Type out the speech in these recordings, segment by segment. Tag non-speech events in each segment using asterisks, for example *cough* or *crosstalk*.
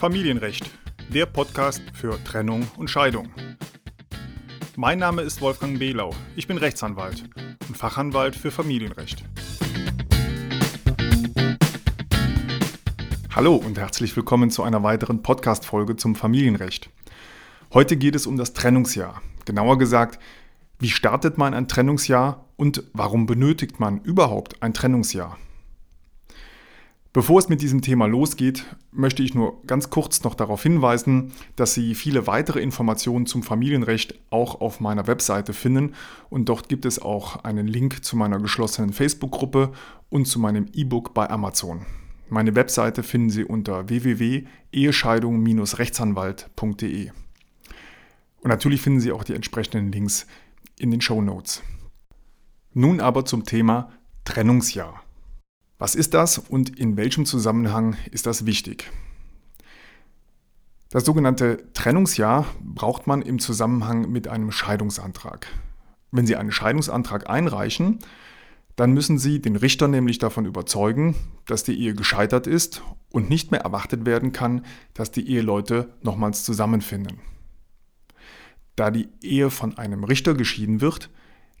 Familienrecht, der Podcast für Trennung und Scheidung. Mein Name ist Wolfgang Behlau. Ich bin Rechtsanwalt und Fachanwalt für Familienrecht. Hallo und herzlich willkommen zu einer weiteren Podcast-Folge zum Familienrecht. Heute geht es um das Trennungsjahr. Genauer gesagt, wie startet man ein Trennungsjahr und warum benötigt man überhaupt ein Trennungsjahr? Bevor es mit diesem Thema losgeht, möchte ich nur ganz kurz noch darauf hinweisen, dass Sie viele weitere Informationen zum Familienrecht auch auf meiner Webseite finden und dort gibt es auch einen Link zu meiner geschlossenen Facebook-Gruppe und zu meinem E-Book bei Amazon. Meine Webseite finden Sie unter www.ehescheidung-rechtsanwalt.de. Und natürlich finden Sie auch die entsprechenden Links in den Show Notes. Nun aber zum Thema Trennungsjahr. Was ist das und in welchem Zusammenhang ist das wichtig? Das sogenannte Trennungsjahr braucht man im Zusammenhang mit einem Scheidungsantrag. Wenn Sie einen Scheidungsantrag einreichen, dann müssen Sie den Richter nämlich davon überzeugen, dass die Ehe gescheitert ist und nicht mehr erwartet werden kann, dass die Eheleute nochmals zusammenfinden. Da die Ehe von einem Richter geschieden wird,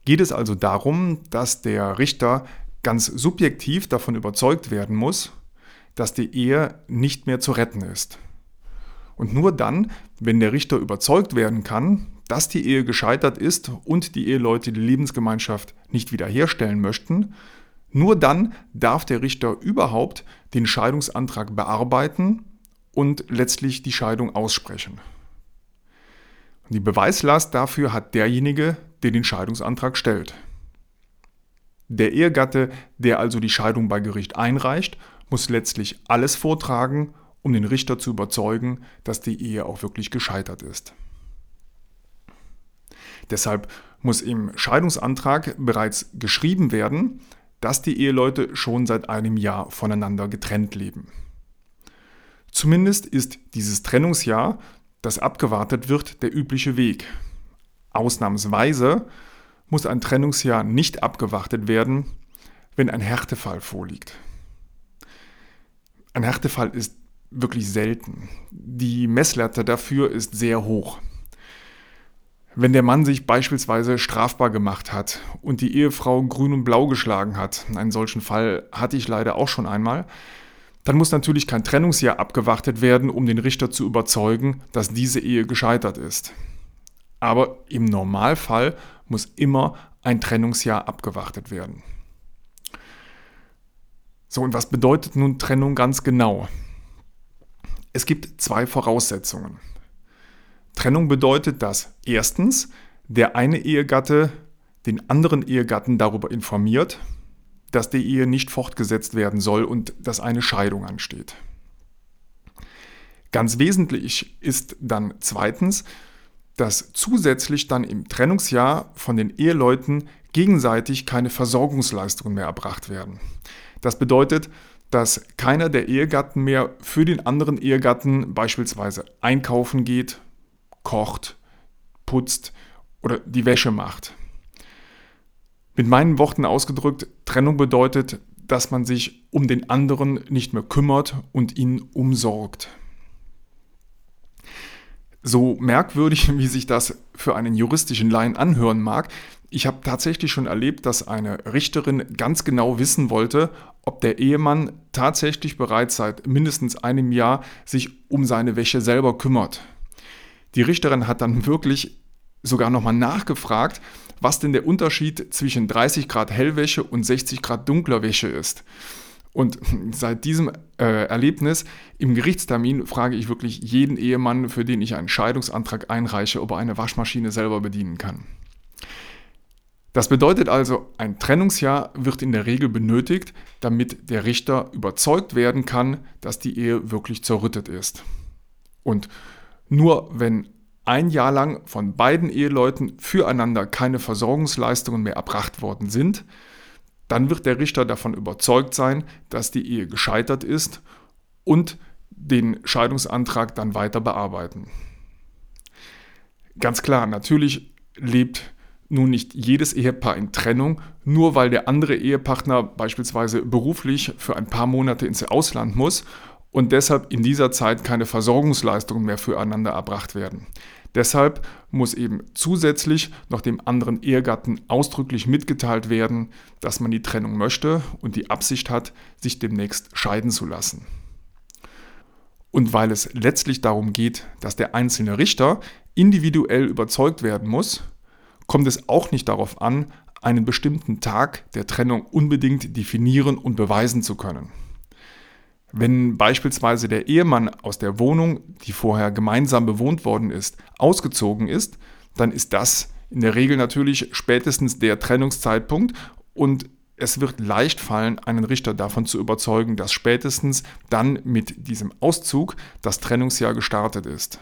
geht es also darum, dass der Richter ganz subjektiv davon überzeugt werden muss, dass die Ehe nicht mehr zu retten ist. Und nur dann, wenn der Richter überzeugt werden kann, dass die Ehe gescheitert ist und die Eheleute die Lebensgemeinschaft nicht wiederherstellen möchten, nur dann darf der Richter überhaupt den Scheidungsantrag bearbeiten und letztlich die Scheidung aussprechen. Die Beweislast dafür hat derjenige, der den Scheidungsantrag stellt. Der Ehegatte, der also die Scheidung bei Gericht einreicht, muss letztlich alles vortragen, um den Richter zu überzeugen, dass die Ehe auch wirklich gescheitert ist. Deshalb muss im Scheidungsantrag bereits geschrieben werden, dass die Eheleute schon seit einem Jahr voneinander getrennt leben. Zumindest ist dieses Trennungsjahr, das abgewartet wird, der übliche Weg. Ausnahmsweise muss ein Trennungsjahr nicht abgewartet werden, wenn ein Härtefall vorliegt. Ein Härtefall ist wirklich selten. Die Messlatte dafür ist sehr hoch. Wenn der Mann sich beispielsweise strafbar gemacht hat und die Ehefrau grün und blau geschlagen hat, einen solchen Fall hatte ich leider auch schon einmal, dann muss natürlich kein Trennungsjahr abgewartet werden, um den Richter zu überzeugen, dass diese Ehe gescheitert ist. Aber im Normalfall muss immer ein Trennungsjahr abgewartet werden. So, und was bedeutet nun Trennung ganz genau? Es gibt zwei Voraussetzungen. Trennung bedeutet, dass erstens der eine Ehegatte den anderen Ehegatten darüber informiert, dass die Ehe nicht fortgesetzt werden soll und dass eine Scheidung ansteht. Ganz wesentlich ist dann zweitens, dass zusätzlich dann im Trennungsjahr von den Eheleuten gegenseitig keine Versorgungsleistungen mehr erbracht werden. Das bedeutet, dass keiner der Ehegatten mehr für den anderen Ehegatten beispielsweise einkaufen geht, kocht, putzt oder die Wäsche macht. Mit meinen Worten ausgedrückt, Trennung bedeutet, dass man sich um den anderen nicht mehr kümmert und ihn umsorgt. So merkwürdig, *laughs* wie sich das für einen juristischen Laien anhören mag, ich habe tatsächlich schon erlebt, dass eine Richterin ganz genau wissen wollte, ob der Ehemann tatsächlich bereits seit mindestens einem Jahr sich um seine Wäsche selber kümmert. Die Richterin hat dann wirklich sogar nochmal nachgefragt, was denn der Unterschied zwischen 30 Grad Hellwäsche und 60 Grad dunkler Wäsche ist. Und seit diesem äh, Erlebnis im Gerichtstermin frage ich wirklich jeden Ehemann, für den ich einen Scheidungsantrag einreiche, ob er eine Waschmaschine selber bedienen kann. Das bedeutet also, ein Trennungsjahr wird in der Regel benötigt, damit der Richter überzeugt werden kann, dass die Ehe wirklich zerrüttet ist. Und nur wenn ein Jahr lang von beiden Eheleuten füreinander keine Versorgungsleistungen mehr erbracht worden sind, dann wird der Richter davon überzeugt sein, dass die Ehe gescheitert ist und den Scheidungsantrag dann weiter bearbeiten. Ganz klar, natürlich lebt nun nicht jedes Ehepaar in Trennung, nur weil der andere Ehepartner beispielsweise beruflich für ein paar Monate ins Ausland muss und deshalb in dieser Zeit keine Versorgungsleistungen mehr füreinander erbracht werden. Deshalb muss eben zusätzlich noch dem anderen Ehegatten ausdrücklich mitgeteilt werden, dass man die Trennung möchte und die Absicht hat, sich demnächst scheiden zu lassen. Und weil es letztlich darum geht, dass der einzelne Richter individuell überzeugt werden muss, kommt es auch nicht darauf an, einen bestimmten Tag der Trennung unbedingt definieren und beweisen zu können. Wenn beispielsweise der Ehemann aus der Wohnung, die vorher gemeinsam bewohnt worden ist, ausgezogen ist, dann ist das in der Regel natürlich spätestens der Trennungszeitpunkt und es wird leicht fallen, einen Richter davon zu überzeugen, dass spätestens dann mit diesem Auszug das Trennungsjahr gestartet ist.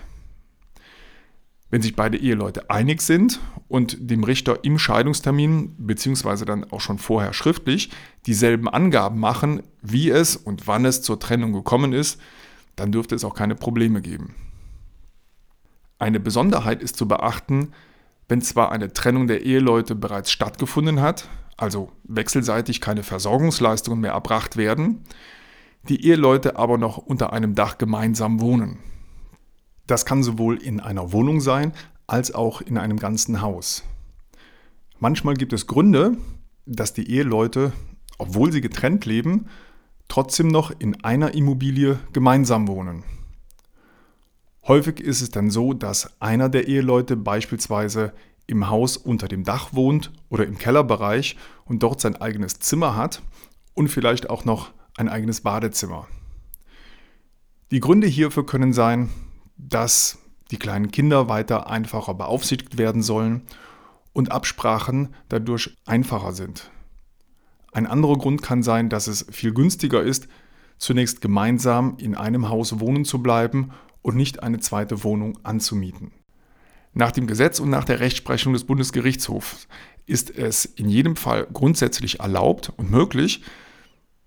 Wenn sich beide Eheleute einig sind und dem Richter im Scheidungstermin beziehungsweise dann auch schon vorher schriftlich dieselben Angaben machen, wie es und wann es zur Trennung gekommen ist, dann dürfte es auch keine Probleme geben. Eine Besonderheit ist zu beachten, wenn zwar eine Trennung der Eheleute bereits stattgefunden hat, also wechselseitig keine Versorgungsleistungen mehr erbracht werden, die Eheleute aber noch unter einem Dach gemeinsam wohnen. Das kann sowohl in einer Wohnung sein als auch in einem ganzen Haus. Manchmal gibt es Gründe, dass die Eheleute, obwohl sie getrennt leben, trotzdem noch in einer Immobilie gemeinsam wohnen. Häufig ist es dann so, dass einer der Eheleute beispielsweise im Haus unter dem Dach wohnt oder im Kellerbereich und dort sein eigenes Zimmer hat und vielleicht auch noch ein eigenes Badezimmer. Die Gründe hierfür können sein, dass die kleinen Kinder weiter einfacher beaufsichtigt werden sollen und Absprachen dadurch einfacher sind. Ein anderer Grund kann sein, dass es viel günstiger ist, zunächst gemeinsam in einem Haus wohnen zu bleiben und nicht eine zweite Wohnung anzumieten. Nach dem Gesetz und nach der Rechtsprechung des Bundesgerichtshofs ist es in jedem Fall grundsätzlich erlaubt und möglich,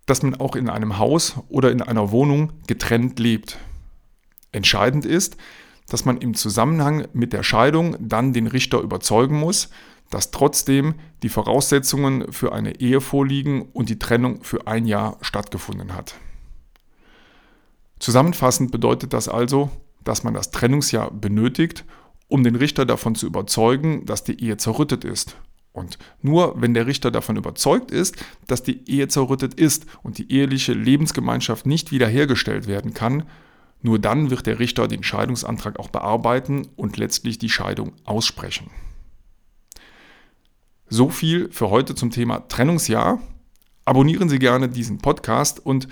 dass man auch in einem Haus oder in einer Wohnung getrennt lebt. Entscheidend ist, dass man im Zusammenhang mit der Scheidung dann den Richter überzeugen muss, dass trotzdem die Voraussetzungen für eine Ehe vorliegen und die Trennung für ein Jahr stattgefunden hat. Zusammenfassend bedeutet das also, dass man das Trennungsjahr benötigt, um den Richter davon zu überzeugen, dass die Ehe zerrüttet ist. Und nur wenn der Richter davon überzeugt ist, dass die Ehe zerrüttet ist und die eheliche Lebensgemeinschaft nicht wiederhergestellt werden kann, nur dann wird der Richter den Scheidungsantrag auch bearbeiten und letztlich die Scheidung aussprechen. So viel für heute zum Thema Trennungsjahr. Abonnieren Sie gerne diesen Podcast und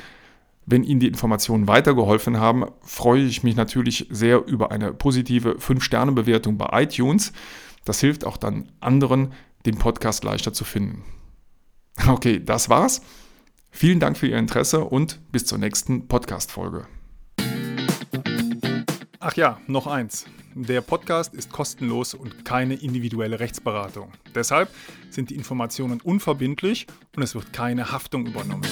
wenn Ihnen die Informationen weitergeholfen haben, freue ich mich natürlich sehr über eine positive 5-Sterne-Bewertung bei iTunes. Das hilft auch dann anderen, den Podcast leichter zu finden. Okay, das war's. Vielen Dank für Ihr Interesse und bis zur nächsten Podcast-Folge. Ach ja, noch eins. Der Podcast ist kostenlos und keine individuelle Rechtsberatung. Deshalb sind die Informationen unverbindlich und es wird keine Haftung übernommen.